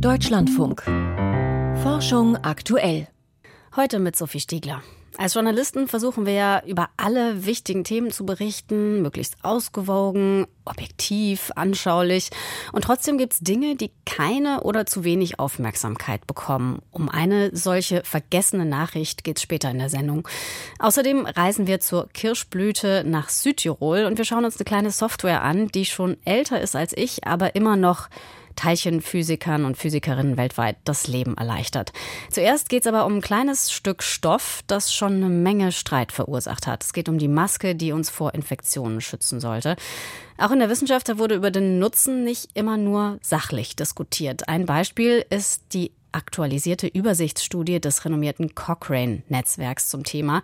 Deutschlandfunk. Forschung aktuell. Heute mit Sophie Stiegler. Als Journalisten versuchen wir ja über alle wichtigen Themen zu berichten, möglichst ausgewogen, objektiv, anschaulich. Und trotzdem gibt es Dinge, die keine oder zu wenig Aufmerksamkeit bekommen. Um eine solche vergessene Nachricht geht es später in der Sendung. Außerdem reisen wir zur Kirschblüte nach Südtirol und wir schauen uns eine kleine Software an, die schon älter ist als ich, aber immer noch Teilchenphysikern und Physikerinnen weltweit das Leben erleichtert. Zuerst geht es aber um ein kleines Stück Stoff, das schon eine Menge Streit verursacht hat. Es geht um die Maske, die uns vor Infektionen schützen sollte. Auch in der Wissenschaft wurde über den Nutzen nicht immer nur sachlich diskutiert. Ein Beispiel ist die aktualisierte Übersichtsstudie des renommierten Cochrane-Netzwerks zum Thema.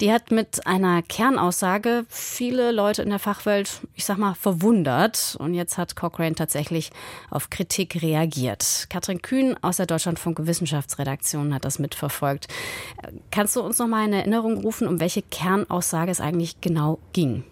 Die hat mit einer Kernaussage viele Leute in der Fachwelt, ich sag mal, verwundert. Und jetzt hat Cochrane tatsächlich auf Kritik reagiert. Katrin Kühn aus der Deutschlandfunk Wissenschaftsredaktion hat das mitverfolgt. Kannst du uns noch mal in Erinnerung rufen, um welche Kernaussage es eigentlich genau ging?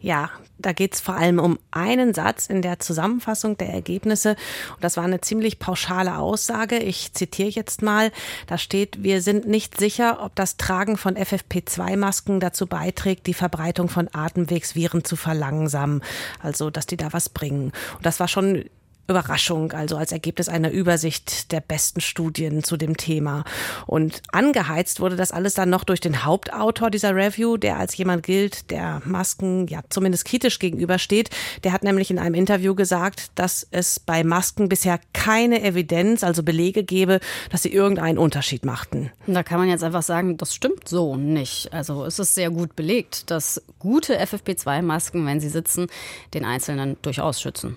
Ja, da geht es vor allem um einen Satz in der Zusammenfassung der Ergebnisse. Und das war eine ziemlich pauschale Aussage. Ich zitiere jetzt mal. Da steht, wir sind nicht sicher, ob das Tragen von FFP2-Masken dazu beiträgt, die Verbreitung von Atemwegsviren zu verlangsamen. Also, dass die da was bringen. Und das war schon Überraschung, also als Ergebnis einer Übersicht der besten Studien zu dem Thema. Und angeheizt wurde das alles dann noch durch den Hauptautor dieser Review, der als jemand gilt, der Masken ja zumindest kritisch gegenübersteht. Der hat nämlich in einem Interview gesagt, dass es bei Masken bisher keine Evidenz, also Belege gebe, dass sie irgendeinen Unterschied machten. Da kann man jetzt einfach sagen, das stimmt so nicht. Also es ist sehr gut belegt, dass gute FFP2-Masken, wenn sie sitzen, den Einzelnen durchaus schützen.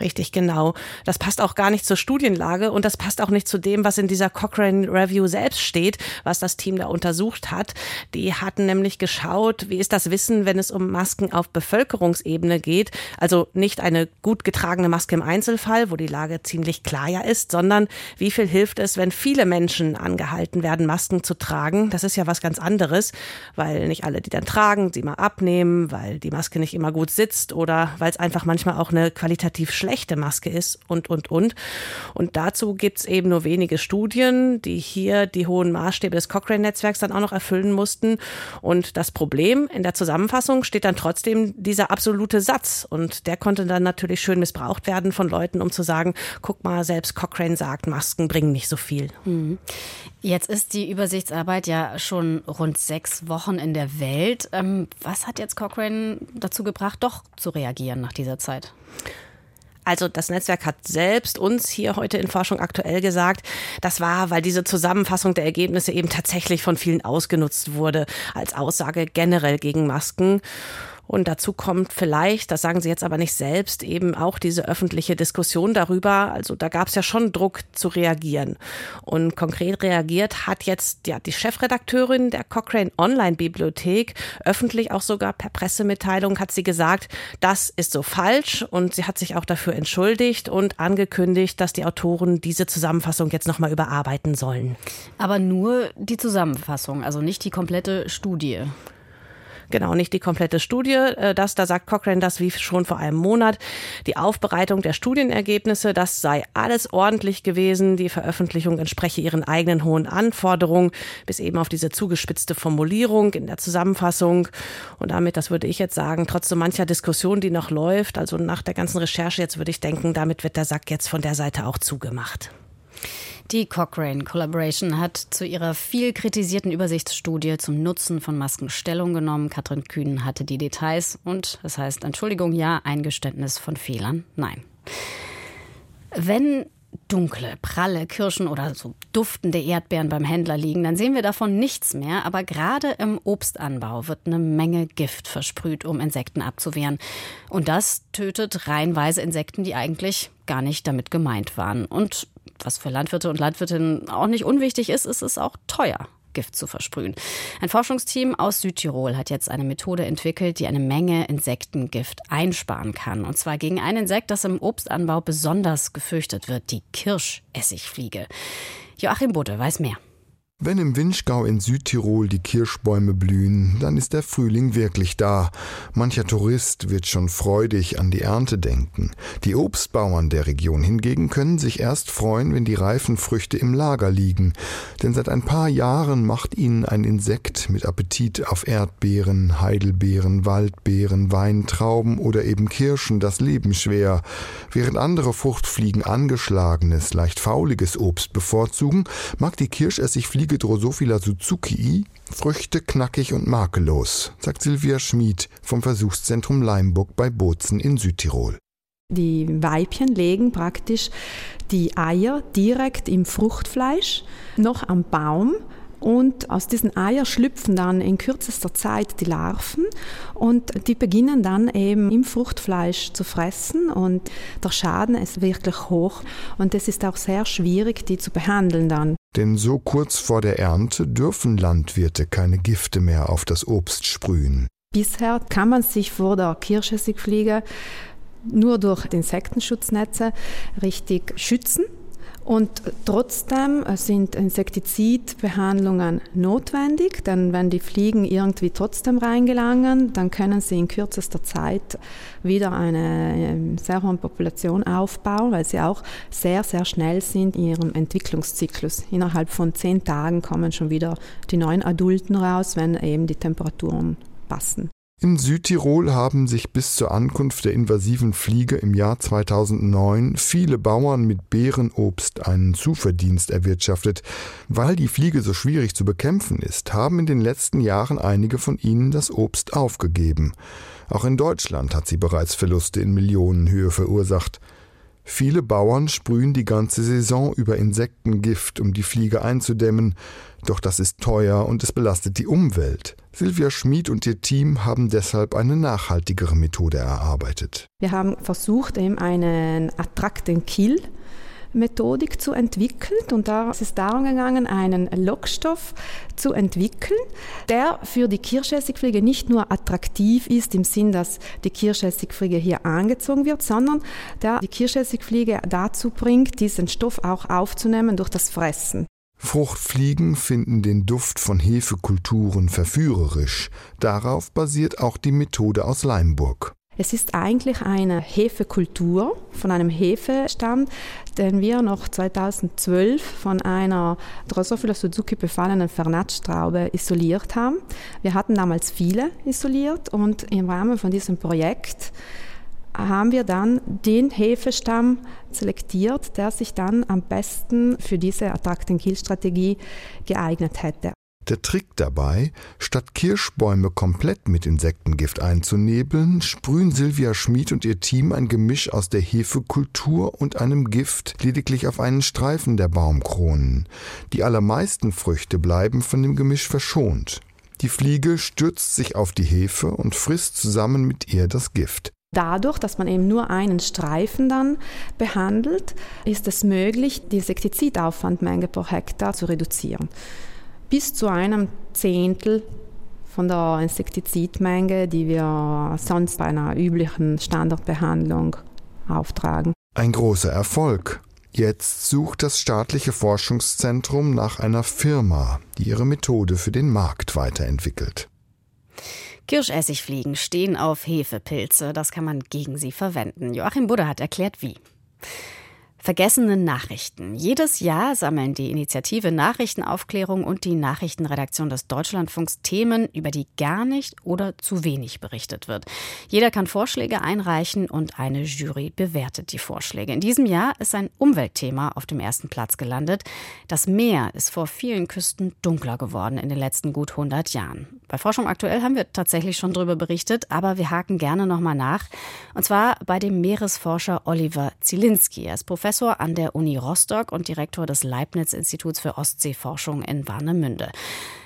Richtig, genau. Das passt auch gar nicht zur Studienlage und das passt auch nicht zu dem, was in dieser Cochrane Review selbst steht, was das Team da untersucht hat. Die hatten nämlich geschaut, wie ist das Wissen, wenn es um Masken auf Bevölkerungsebene geht. Also nicht eine gut getragene Maske im Einzelfall, wo die Lage ziemlich klar ja ist, sondern wie viel hilft es, wenn viele Menschen angehalten werden, Masken zu tragen. Das ist ja was ganz anderes, weil nicht alle, die dann tragen, sie mal abnehmen, weil die Maske nicht immer gut sitzt oder weil es einfach manchmal auch eine qualitativ schlechte schlechte Maske ist und, und, und. Und dazu gibt es eben nur wenige Studien, die hier die hohen Maßstäbe des Cochrane-Netzwerks dann auch noch erfüllen mussten. Und das Problem in der Zusammenfassung steht dann trotzdem dieser absolute Satz. Und der konnte dann natürlich schön missbraucht werden von Leuten, um zu sagen, guck mal, selbst Cochrane sagt, Masken bringen nicht so viel. Mhm. Jetzt ist die Übersichtsarbeit ja schon rund sechs Wochen in der Welt. Ähm, was hat jetzt Cochrane dazu gebracht, doch zu reagieren nach dieser Zeit? Also das Netzwerk hat selbst uns hier heute in Forschung aktuell gesagt, das war, weil diese Zusammenfassung der Ergebnisse eben tatsächlich von vielen ausgenutzt wurde als Aussage generell gegen Masken. Und dazu kommt vielleicht, das sagen Sie jetzt aber nicht selbst, eben auch diese öffentliche Diskussion darüber. Also da gab es ja schon Druck zu reagieren. Und konkret reagiert hat jetzt ja die Chefredakteurin der Cochrane Online-Bibliothek, öffentlich auch sogar per Pressemitteilung, hat sie gesagt, das ist so falsch. Und sie hat sich auch dafür entschuldigt und angekündigt, dass die Autoren diese Zusammenfassung jetzt nochmal überarbeiten sollen. Aber nur die Zusammenfassung, also nicht die komplette Studie. Genau, nicht die komplette Studie. Äh, das, da sagt Cochrane das wie schon vor einem Monat. Die Aufbereitung der Studienergebnisse, das sei alles ordentlich gewesen. Die Veröffentlichung entspreche ihren eigenen hohen Anforderungen, bis eben auf diese zugespitzte Formulierung in der Zusammenfassung. Und damit, das würde ich jetzt sagen, trotz so mancher Diskussion, die noch läuft, also nach der ganzen Recherche jetzt würde ich denken, damit wird der Sack jetzt von der Seite auch zugemacht. Die Cochrane Collaboration hat zu ihrer viel kritisierten Übersichtsstudie zum Nutzen von Masken Stellung genommen. Katrin Kühn hatte die Details und das heißt Entschuldigung ja, Eingeständnis von Fehlern nein. Wenn dunkle, pralle Kirschen oder so duftende Erdbeeren beim Händler liegen, dann sehen wir davon nichts mehr. Aber gerade im Obstanbau wird eine Menge Gift versprüht, um Insekten abzuwehren. Und das tötet reihenweise Insekten, die eigentlich gar nicht damit gemeint waren. Und was für Landwirte und Landwirtinnen auch nicht unwichtig ist, ist es auch teuer. Gift zu versprühen. Ein Forschungsteam aus Südtirol hat jetzt eine Methode entwickelt, die eine Menge Insektengift einsparen kann. Und zwar gegen ein Insekt, das im Obstanbau besonders gefürchtet wird, die Kirschessigfliege. Joachim Budde weiß mehr. Wenn im Winschgau in Südtirol die Kirschbäume blühen, dann ist der Frühling wirklich da. Mancher Tourist wird schon freudig an die Ernte denken. Die Obstbauern der Region hingegen können sich erst freuen, wenn die reifen Früchte im Lager liegen. Denn seit ein paar Jahren macht ihnen ein Insekt mit Appetit auf Erdbeeren, Heidelbeeren, Waldbeeren, Weintrauben oder eben Kirschen das Leben schwer. Während andere Fruchtfliegen angeschlagenes, leicht fauliges Obst bevorzugen, mag die Kirschessigfliege Fliege Drosophila Suzuki Früchte knackig und makellos, sagt Silvia Schmid vom Versuchszentrum Leimburg bei Bozen in Südtirol. Die Weibchen legen praktisch die Eier direkt im Fruchtfleisch noch am Baum und aus diesen Eiern schlüpfen dann in kürzester Zeit die Larven und die beginnen dann eben im Fruchtfleisch zu fressen und der Schaden ist wirklich hoch und es ist auch sehr schwierig, die zu behandeln dann. Denn so kurz vor der Ernte dürfen Landwirte keine Gifte mehr auf das Obst sprühen. Bisher kann man sich vor der Kirschessigfliege nur durch Insektenschutznetze richtig schützen. Und trotzdem sind Insektizidbehandlungen notwendig, denn wenn die Fliegen irgendwie trotzdem reingelangen, dann können sie in kürzester Zeit wieder eine ähm, sehr hohe Population aufbauen, weil sie auch sehr, sehr schnell sind in ihrem Entwicklungszyklus. Innerhalb von zehn Tagen kommen schon wieder die neuen Adulten raus, wenn eben die Temperaturen passen. In Südtirol haben sich bis zur Ankunft der invasiven Fliege im Jahr 2009 viele Bauern mit Beerenobst einen Zuverdienst erwirtschaftet. Weil die Fliege so schwierig zu bekämpfen ist, haben in den letzten Jahren einige von ihnen das Obst aufgegeben. Auch in Deutschland hat sie bereits Verluste in Millionenhöhe verursacht. Viele Bauern sprühen die ganze Saison über Insektengift, um die Fliege einzudämmen, doch das ist teuer und es belastet die Umwelt. Silvia Schmid und ihr Team haben deshalb eine nachhaltigere Methode erarbeitet. Wir haben versucht, eben einen Attract Kill Methodik zu entwickeln und da ist es darum gegangen, einen Lockstoff zu entwickeln, der für die Kirschessigfliege nicht nur attraktiv ist im Sinn, dass die Kirschessigfliege hier angezogen wird, sondern der die Kirschessigfliege dazu bringt, diesen Stoff auch aufzunehmen durch das Fressen. Fruchtfliegen finden den Duft von Hefekulturen verführerisch. Darauf basiert auch die Methode aus Leimburg. Es ist eigentlich eine Hefekultur von einem Hefestamm, den wir noch 2012 von einer Drosophila Suzuki befallenen Vernatschtraube isoliert haben. Wir hatten damals viele isoliert und im Rahmen von diesem Projekt haben wir dann den Hefestamm selektiert, der sich dann am besten für diese Attract-and-Kill-Strategie geeignet hätte. Der Trick dabei, statt Kirschbäume komplett mit Insektengift einzunebeln, sprühen Silvia Schmid und ihr Team ein Gemisch aus der Hefekultur und einem Gift lediglich auf einen Streifen der Baumkronen. Die allermeisten Früchte bleiben von dem Gemisch verschont. Die Fliege stürzt sich auf die Hefe und frisst zusammen mit ihr das Gift. Dadurch, dass man eben nur einen Streifen dann behandelt, ist es möglich, die Insektizidaufwandmenge pro Hektar zu reduzieren. Bis zu einem Zehntel von der Insektizidmenge, die wir sonst bei einer üblichen Standardbehandlung auftragen. Ein großer Erfolg. Jetzt sucht das staatliche Forschungszentrum nach einer Firma, die ihre Methode für den Markt weiterentwickelt. Kirschessigfliegen stehen auf Hefepilze. Das kann man gegen sie verwenden. Joachim Budde hat erklärt, wie. Vergessene Nachrichten. Jedes Jahr sammeln die Initiative Nachrichtenaufklärung und die Nachrichtenredaktion des Deutschlandfunks Themen, über die gar nicht oder zu wenig berichtet wird. Jeder kann Vorschläge einreichen und eine Jury bewertet die Vorschläge. In diesem Jahr ist ein Umweltthema auf dem ersten Platz gelandet. Das Meer ist vor vielen Küsten dunkler geworden in den letzten gut 100 Jahren. Bei Forschung aktuell haben wir tatsächlich schon darüber berichtet, aber wir haken gerne nochmal nach. Und zwar bei dem Meeresforscher Oliver Zielinski. Er ist Professor Professor an der Uni Rostock und Direktor des Leibniz-Instituts für Ostseeforschung in Warnemünde.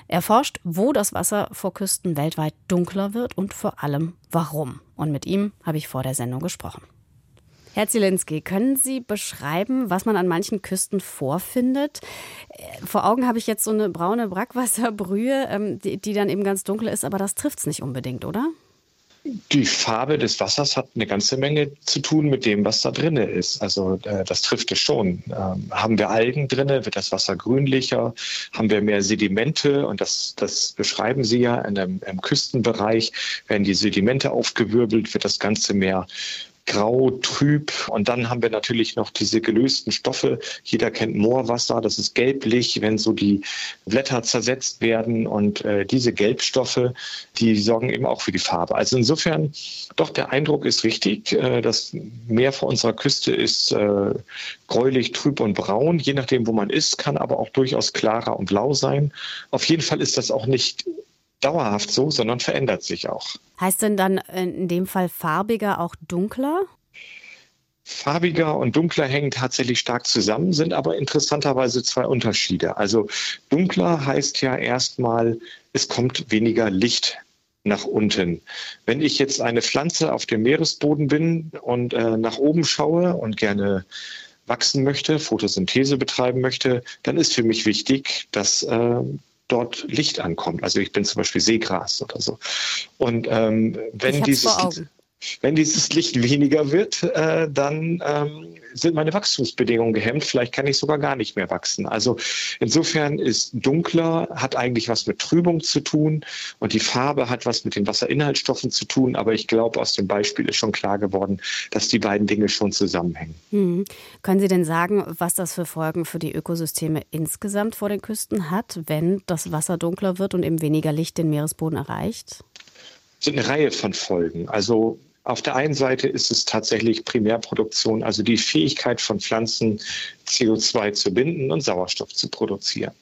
Er forscht, wo das Wasser vor Küsten weltweit dunkler wird und vor allem warum. Und mit ihm habe ich vor der Sendung gesprochen. Herr Zielinski, können Sie beschreiben, was man an manchen Küsten vorfindet? Äh, vor Augen habe ich jetzt so eine braune Brackwasserbrühe, ähm, die, die dann eben ganz dunkel ist, aber das trifft es nicht unbedingt, oder? Die Farbe des Wassers hat eine ganze Menge zu tun mit dem, was da drin ist. Also äh, das trifft es schon. Ähm, haben wir Algen drin, wird das Wasser grünlicher. Haben wir mehr Sedimente, und das, das beschreiben Sie ja in einem, im Küstenbereich, werden die Sedimente aufgewirbelt, wird das Ganze mehr grau, trüb. Und dann haben wir natürlich noch diese gelösten Stoffe. Jeder kennt Moorwasser, das ist gelblich, wenn so die Blätter zersetzt werden. Und äh, diese Gelbstoffe, die sorgen eben auch für die Farbe. Also insofern, doch, der Eindruck ist richtig. Äh, das Meer vor unserer Küste ist äh, gräulich, trüb und braun. Je nachdem, wo man ist, kann aber auch durchaus klarer und blau sein. Auf jeden Fall ist das auch nicht dauerhaft so, sondern verändert sich auch. Heißt denn dann in dem Fall farbiger auch dunkler? Farbiger und dunkler hängen tatsächlich stark zusammen, sind aber interessanterweise zwei Unterschiede. Also dunkler heißt ja erstmal, es kommt weniger Licht nach unten. Wenn ich jetzt eine Pflanze auf dem Meeresboden bin und äh, nach oben schaue und gerne wachsen möchte, Photosynthese betreiben möchte, dann ist für mich wichtig, dass äh, dort Licht ankommt. Also ich bin zum Beispiel Seegras oder so. Und ähm, wenn dieses wenn dieses Licht weniger wird, äh, dann ähm, sind meine Wachstumsbedingungen gehemmt. Vielleicht kann ich sogar gar nicht mehr wachsen. Also insofern ist dunkler, hat eigentlich was mit Trübung zu tun und die Farbe hat was mit den Wasserinhaltsstoffen zu tun. Aber ich glaube, aus dem Beispiel ist schon klar geworden, dass die beiden Dinge schon zusammenhängen. Hm. Können Sie denn sagen, was das für Folgen für die Ökosysteme insgesamt vor den Küsten hat, wenn das Wasser dunkler wird und eben weniger Licht den Meeresboden erreicht? Es sind eine Reihe von Folgen. Also auf der einen Seite ist es tatsächlich Primärproduktion, also die Fähigkeit von Pflanzen, CO2 zu binden und Sauerstoff zu produzieren.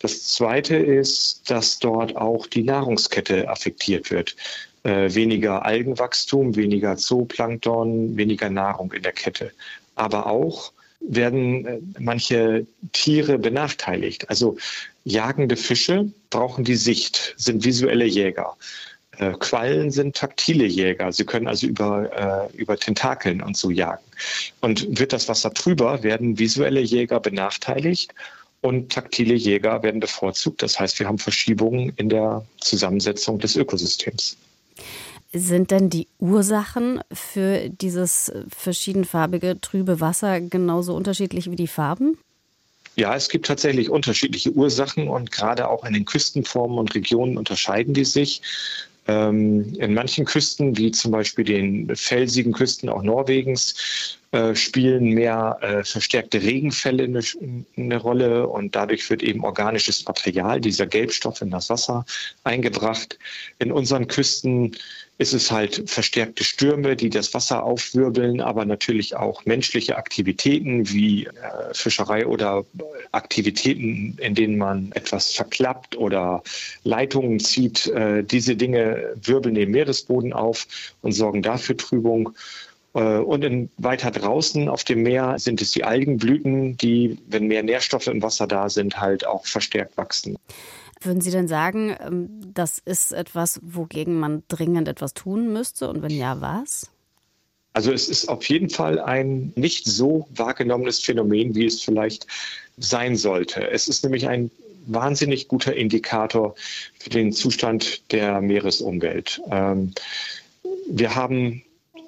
Das Zweite ist, dass dort auch die Nahrungskette affektiert wird. Äh, weniger Algenwachstum, weniger Zooplankton, weniger Nahrung in der Kette. Aber auch werden äh, manche Tiere benachteiligt. Also jagende Fische brauchen die Sicht, sind visuelle Jäger. Äh, Quallen sind taktile Jäger. Sie können also über, äh, über Tentakeln und so jagen. Und wird das Wasser trüber, werden visuelle Jäger benachteiligt und taktile Jäger werden bevorzugt. Das heißt, wir haben Verschiebungen in der Zusammensetzung des Ökosystems. Sind denn die Ursachen für dieses verschiedenfarbige, trübe Wasser genauso unterschiedlich wie die Farben? Ja, es gibt tatsächlich unterschiedliche Ursachen und gerade auch in den Küstenformen und Regionen unterscheiden die sich. Ähm, in manchen Küsten, wie zum Beispiel den felsigen Küsten auch Norwegens, äh, spielen mehr äh, verstärkte Regenfälle eine, eine, Rolle und dadurch wird eben organisches Material, dieser Gelbstoff in das Wasser eingebracht. In unseren Küsten ist es halt verstärkte Stürme, die das Wasser aufwirbeln, aber natürlich auch menschliche Aktivitäten wie äh, Fischerei oder Aktivitäten, in denen man etwas verklappt oder Leitungen zieht. Äh, diese Dinge wirbeln den Meeresboden auf und sorgen dafür Trübung. Äh, und in, weiter draußen auf dem Meer sind es die Algenblüten, die, wenn mehr Nährstoffe im Wasser da sind, halt auch verstärkt wachsen. Würden Sie denn sagen, ähm, das ist etwas, wogegen man dringend etwas tun müsste? Und wenn ja, was? Also es ist auf jeden Fall ein nicht so wahrgenommenes Phänomen, wie es vielleicht sein sollte. Es ist nämlich ein wahnsinnig guter Indikator für den Zustand der Meeresumwelt. Ähm, wir haben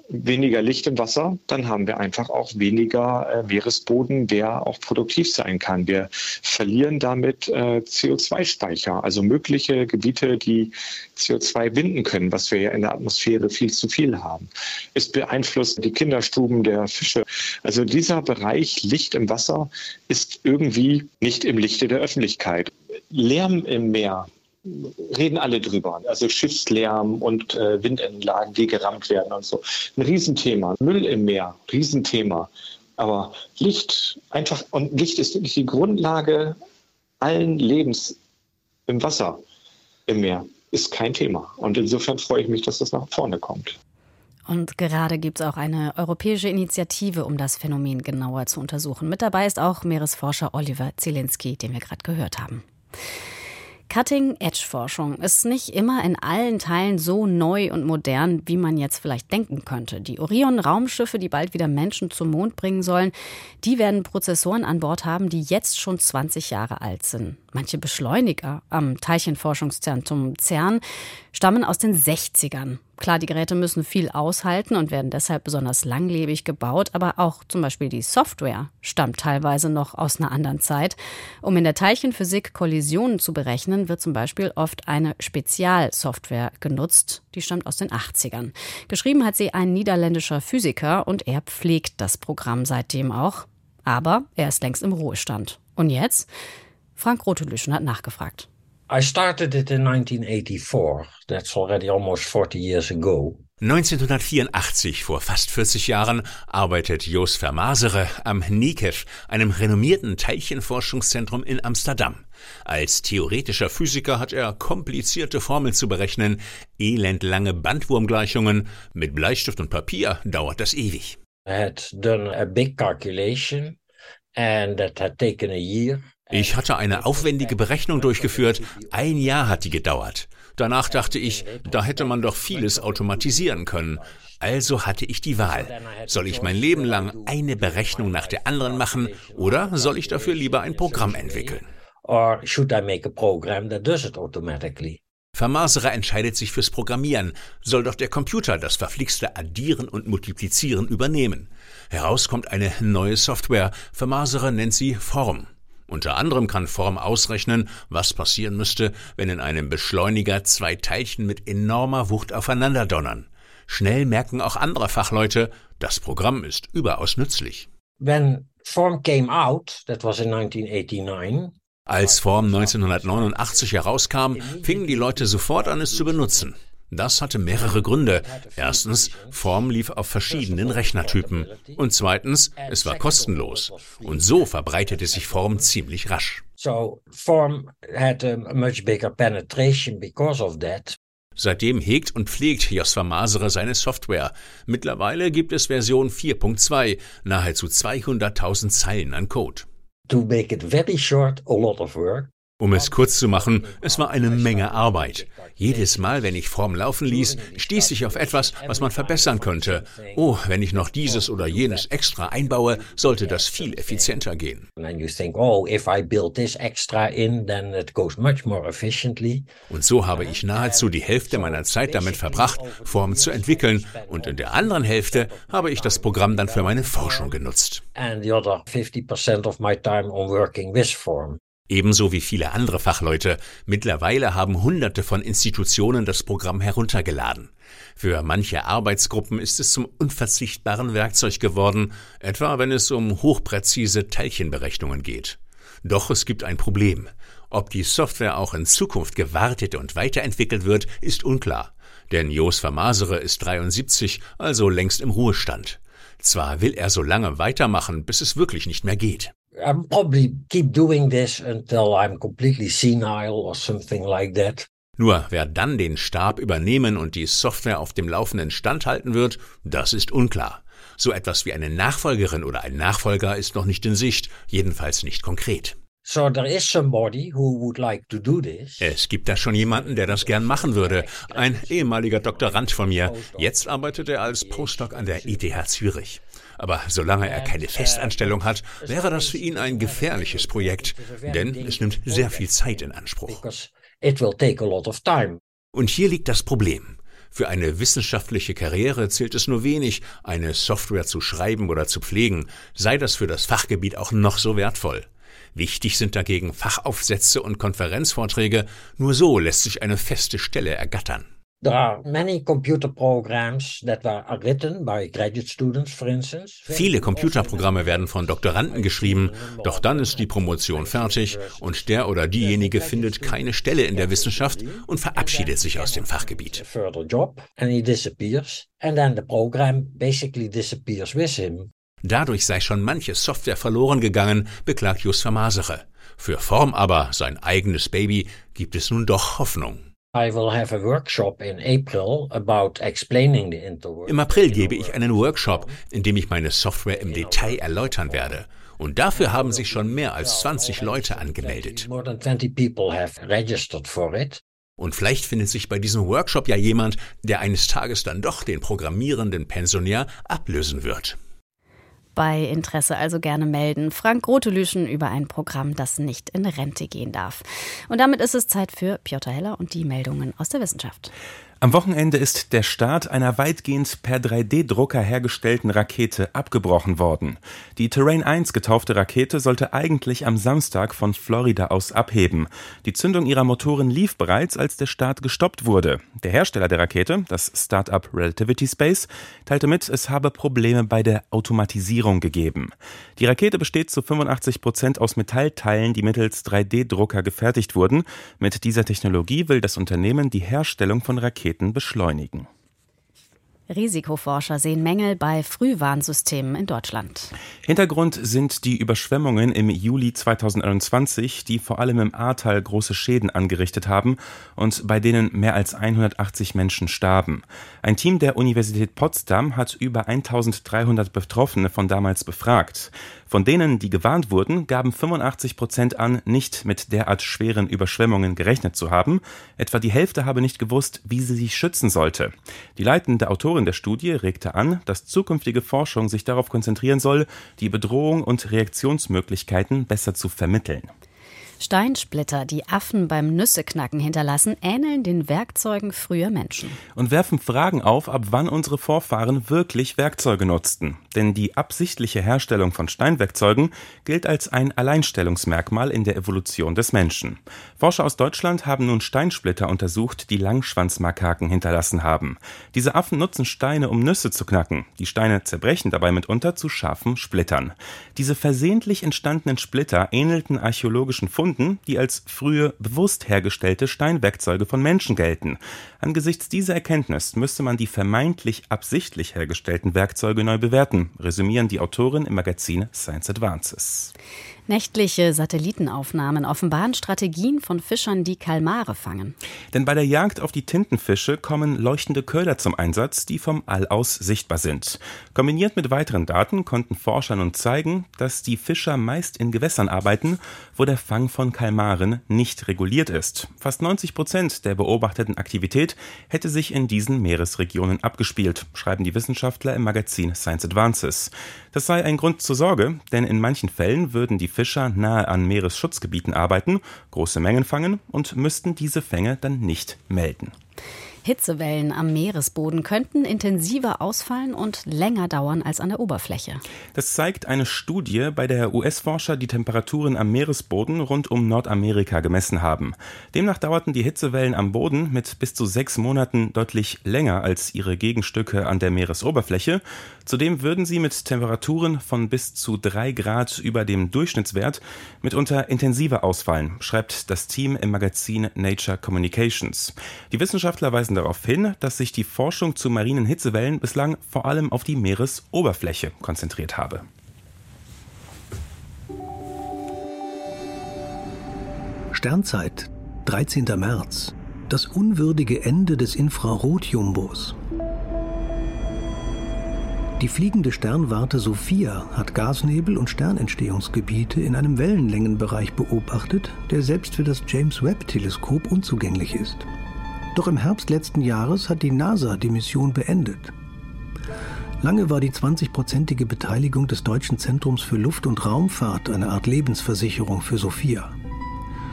weniger Licht im Wasser, dann haben wir einfach auch weniger äh, Meeresboden, der auch produktiv sein kann. Wir verlieren damit äh, CO2-Speicher, also mögliche Gebiete, die CO2 binden können, was wir ja in der Atmosphäre viel zu viel haben. Es beeinflusst die Kinderstuben der Fische. Also dieser Bereich Licht im Wasser ist irgendwie nicht im Lichte der Öffentlichkeit. Lärm im Meer reden alle drüber. Also Schiffslärm und äh, Windentlagen, die gerammt werden und so. Ein Riesenthema. Müll im Meer, Riesenthema. Aber Licht einfach, und Licht ist wirklich die Grundlage allen Lebens im Wasser, im Meer, ist kein Thema. Und insofern freue ich mich, dass das nach vorne kommt. Und gerade gibt es auch eine europäische Initiative, um das Phänomen genauer zu untersuchen. Mit dabei ist auch Meeresforscher Oliver Zielinski, den wir gerade gehört haben. Cutting-Edge-Forschung ist nicht immer in allen Teilen so neu und modern, wie man jetzt vielleicht denken könnte. Die Orion-Raumschiffe, die bald wieder Menschen zum Mond bringen sollen, die werden Prozessoren an Bord haben, die jetzt schon 20 Jahre alt sind. Manche Beschleuniger am Teilchenforschungszentrum CERN stammen aus den 60ern. Klar, die Geräte müssen viel aushalten und werden deshalb besonders langlebig gebaut, aber auch zum Beispiel die Software stammt teilweise noch aus einer anderen Zeit. Um in der Teilchenphysik Kollisionen zu berechnen, wird zum Beispiel oft eine Spezialsoftware genutzt. Die stammt aus den 80ern. Geschrieben hat sie ein niederländischer Physiker und er pflegt das Programm seitdem auch. Aber er ist längst im Ruhestand. Und jetzt? Frank Rotelüschen hat nachgefragt. I started it in 1984. That's already almost 40 years ago. 1984, vor fast 40 Jahren, arbeitet Jos Vermasere am NICEF, einem renommierten Teilchenforschungszentrum in Amsterdam. Als theoretischer Physiker hat er komplizierte Formeln zu berechnen, elendlange Bandwurmgleichungen. Mit Bleistift und Papier dauert das ewig. I had done a big calculation and that had taken a year. Ich hatte eine aufwendige Berechnung durchgeführt. Ein Jahr hat die gedauert. Danach dachte ich, da hätte man doch vieles automatisieren können. Also hatte ich die Wahl. Soll ich mein Leben lang eine Berechnung nach der anderen machen oder soll ich dafür lieber ein Programm entwickeln? Or should I make a program that does it automatically? Vermaserer entscheidet sich fürs Programmieren, soll doch der Computer das verflixte Addieren und Multiplizieren übernehmen. Heraus kommt eine neue Software, Vermaserer nennt sie Form. Unter anderem kann Form ausrechnen, was passieren müsste, wenn in einem Beschleuniger zwei Teilchen mit enormer Wucht aufeinander donnern. Schnell merken auch andere Fachleute, das Programm ist überaus nützlich. When Form came out, that was in 1989, als Form 1989 herauskam, fingen die Leute sofort an, es zu benutzen. Das hatte mehrere Gründe. Erstens, Form lief auf verschiedenen Rechnertypen. Und zweitens, es war kostenlos. Und so verbreitete sich Form ziemlich rasch. Seitdem hegt und pflegt Josfa Masere seine Software. Mittlerweile gibt es Version 4.2, nahezu 200.000 Zeilen an Code. To make it very short, a lot of work. Um es kurz zu machen, es war eine Menge Arbeit. Jedes Mal, wenn ich Form laufen ließ, stieß ich auf etwas, was man verbessern könnte. Oh, wenn ich noch dieses oder jenes extra einbaue, sollte das viel effizienter gehen. Oh, und so habe ich nahezu die Hälfte meiner Zeit damit verbracht, Form zu entwickeln, und in der anderen Hälfte habe ich das Programm dann für meine Forschung genutzt. And the other 50% of my time on working with Form. Ebenso wie viele andere Fachleute. Mittlerweile haben Hunderte von Institutionen das Programm heruntergeladen. Für manche Arbeitsgruppen ist es zum unverzichtbaren Werkzeug geworden, etwa wenn es um hochpräzise Teilchenberechnungen geht. Doch es gibt ein Problem. Ob die Software auch in Zukunft gewartet und weiterentwickelt wird, ist unklar. Denn Jos Vermasere ist 73, also längst im Ruhestand. Zwar will er so lange weitermachen, bis es wirklich nicht mehr geht. I'll probably keep doing this until I'm completely senile or something like that. Nur wer dann den Stab übernehmen und die Software auf dem laufenden Stand halten wird, das ist unklar. So etwas wie eine Nachfolgerin oder ein Nachfolger ist noch nicht in Sicht, jedenfalls nicht konkret. So there is somebody who would like to do this. Es gibt da schon jemanden, der das gern machen würde. Ein ehemaliger Doktorand von mir. Jetzt arbeitet er als Postdoc an der ETH Zürich. Aber solange er keine Festanstellung hat, wäre das für ihn ein gefährliches Projekt, denn es nimmt sehr viel Zeit in Anspruch. Und hier liegt das Problem. Für eine wissenschaftliche Karriere zählt es nur wenig, eine Software zu schreiben oder zu pflegen, sei das für das Fachgebiet auch noch so wertvoll. Wichtig sind dagegen Fachaufsätze und Konferenzvorträge, nur so lässt sich eine feste Stelle ergattern. Viele Computerprogramme werden von Doktoranden geschrieben, doch dann ist die Promotion fertig und der oder diejenige findet keine Stelle in der Wissenschaft und verabschiedet sich aus dem Fachgebiet. Dadurch sei schon manche Software verloren gegangen, beklagt Just Vermasere. Für Form aber, sein eigenes Baby, gibt es nun doch Hoffnung. Im April gebe ich einen Workshop, in dem ich meine Software im Detail erläutern werde. Und dafür haben sich schon mehr als 20 Leute angemeldet. Und vielleicht findet sich bei diesem Workshop ja jemand, der eines Tages dann doch den programmierenden Pensionär ablösen wird. Bei Interesse also gerne melden. Frank Rotelüschen über ein Programm, das nicht in Rente gehen darf. Und damit ist es Zeit für Piotr Heller und die Meldungen aus der Wissenschaft. Am Wochenende ist der Start einer weitgehend per 3D-Drucker hergestellten Rakete abgebrochen worden. Die Terrain 1 getaufte Rakete sollte eigentlich am Samstag von Florida aus abheben. Die Zündung ihrer Motoren lief bereits, als der Start gestoppt wurde. Der Hersteller der Rakete, das Startup Relativity Space, teilte mit, es habe Probleme bei der Automatisierung gegeben. Die Rakete besteht zu 85 Prozent aus Metallteilen, die mittels 3D-Drucker gefertigt wurden. Mit dieser Technologie will das Unternehmen die Herstellung von Raketen Raketen beschleunigen. Risikoforscher sehen Mängel bei Frühwarnsystemen in Deutschland. Hintergrund sind die Überschwemmungen im Juli 2021, die vor allem im Ahrtal große Schäden angerichtet haben und bei denen mehr als 180 Menschen starben. Ein Team der Universität Potsdam hat über 1300 Betroffene von damals befragt. Von denen, die gewarnt wurden, gaben 85 Prozent an, nicht mit derart schweren Überschwemmungen gerechnet zu haben. Etwa die Hälfte habe nicht gewusst, wie sie sich schützen sollte. Die leitende Autorin der Studie regte an, dass zukünftige Forschung sich darauf konzentrieren soll, die Bedrohung und Reaktionsmöglichkeiten besser zu vermitteln. Steinsplitter, die Affen beim Nüsseknacken hinterlassen, ähneln den Werkzeugen früher Menschen. Und werfen Fragen auf, ab wann unsere Vorfahren wirklich Werkzeuge nutzten. Denn die absichtliche Herstellung von Steinwerkzeugen gilt als ein Alleinstellungsmerkmal in der Evolution des Menschen. Forscher aus Deutschland haben nun Steinsplitter untersucht, die Langschwanzmakaken hinterlassen haben. Diese Affen nutzen Steine, um Nüsse zu knacken. Die Steine zerbrechen dabei mitunter zu scharfen Splittern. Diese versehentlich entstandenen Splitter ähnelten archäologischen Funden Funden, die als frühe bewusst hergestellte Steinwerkzeuge von Menschen gelten. Angesichts dieser Erkenntnis müsste man die vermeintlich absichtlich hergestellten Werkzeuge neu bewerten, resümieren die Autoren im Magazin Science Advances. Nächtliche Satellitenaufnahmen offenbaren Strategien von Fischern, die Kalmare fangen. Denn bei der Jagd auf die Tintenfische kommen leuchtende Köder zum Einsatz, die vom All aus sichtbar sind. Kombiniert mit weiteren Daten konnten Forscher nun zeigen, dass die Fischer meist in Gewässern arbeiten, wo der Fang von Kalmaren nicht reguliert ist. Fast 90 Prozent der beobachteten Aktivität hätte sich in diesen Meeresregionen abgespielt, schreiben die Wissenschaftler im Magazin Science Advances. Das sei ein Grund zur Sorge, denn in manchen Fällen würden die Fischer nahe an Meeresschutzgebieten arbeiten, große Mengen fangen und müssten diese Fänge dann nicht melden. Hitzewellen am Meeresboden könnten intensiver ausfallen und länger dauern als an der Oberfläche. Das zeigt eine Studie, bei der US-Forscher die Temperaturen am Meeresboden rund um Nordamerika gemessen haben. Demnach dauerten die Hitzewellen am Boden mit bis zu sechs Monaten deutlich länger als ihre Gegenstücke an der Meeresoberfläche. Zudem würden sie mit Temperaturen von bis zu drei Grad über dem Durchschnittswert mitunter intensiver ausfallen, schreibt das Team im Magazin Nature Communications. Die Wissenschaftler weisen weisen darauf hin, dass sich die Forschung zu marinen Hitzewellen bislang vor allem auf die Meeresoberfläche konzentriert habe. Sternzeit, 13. März. Das unwürdige Ende des Infrarotjumbos. Die fliegende Sternwarte Sophia hat Gasnebel und Sternentstehungsgebiete in einem Wellenlängenbereich beobachtet, der selbst für das James Webb Teleskop unzugänglich ist. Doch im Herbst letzten Jahres hat die NASA die Mission beendet. Lange war die 20-prozentige Beteiligung des Deutschen Zentrums für Luft- und Raumfahrt eine Art Lebensversicherung für Sophia.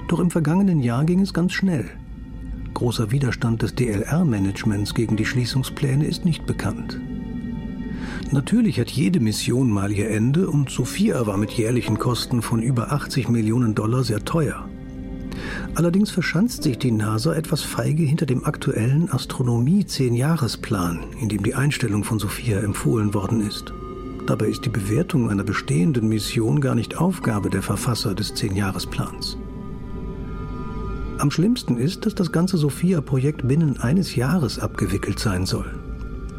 Doch im vergangenen Jahr ging es ganz schnell. Großer Widerstand des DLR-Managements gegen die Schließungspläne ist nicht bekannt. Natürlich hat jede Mission mal ihr Ende und Sophia war mit jährlichen Kosten von über 80 Millionen Dollar sehr teuer. Allerdings verschanzt sich die NASA etwas feige hinter dem aktuellen Astronomie-10-Jahresplan, in dem die Einstellung von Sophia empfohlen worden ist. Dabei ist die Bewertung einer bestehenden Mission gar nicht Aufgabe der Verfasser des 10-Jahresplans. Am schlimmsten ist, dass das ganze Sophia-Projekt binnen eines Jahres abgewickelt sein soll.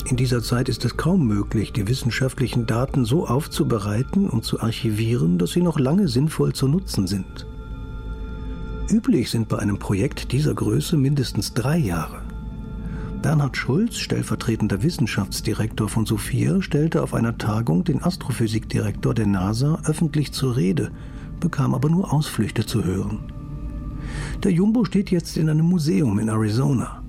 In dieser Zeit ist es kaum möglich, die wissenschaftlichen Daten so aufzubereiten und zu archivieren, dass sie noch lange sinnvoll zu nutzen sind. Üblich sind bei einem Projekt dieser Größe mindestens drei Jahre. Bernhard Schulz, stellvertretender Wissenschaftsdirektor von Sophia, stellte auf einer Tagung den Astrophysikdirektor der NASA öffentlich zur Rede, bekam aber nur Ausflüchte zu hören. Der Jumbo steht jetzt in einem Museum in Arizona.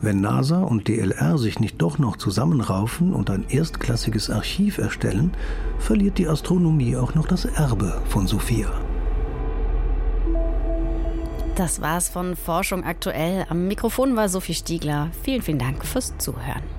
Wenn NASA und DLR sich nicht doch noch zusammenraufen und ein erstklassiges Archiv erstellen, verliert die Astronomie auch noch das Erbe von Sophia. Das war's von Forschung aktuell. Am Mikrofon war Sophie Stiegler. Vielen, vielen Dank fürs Zuhören.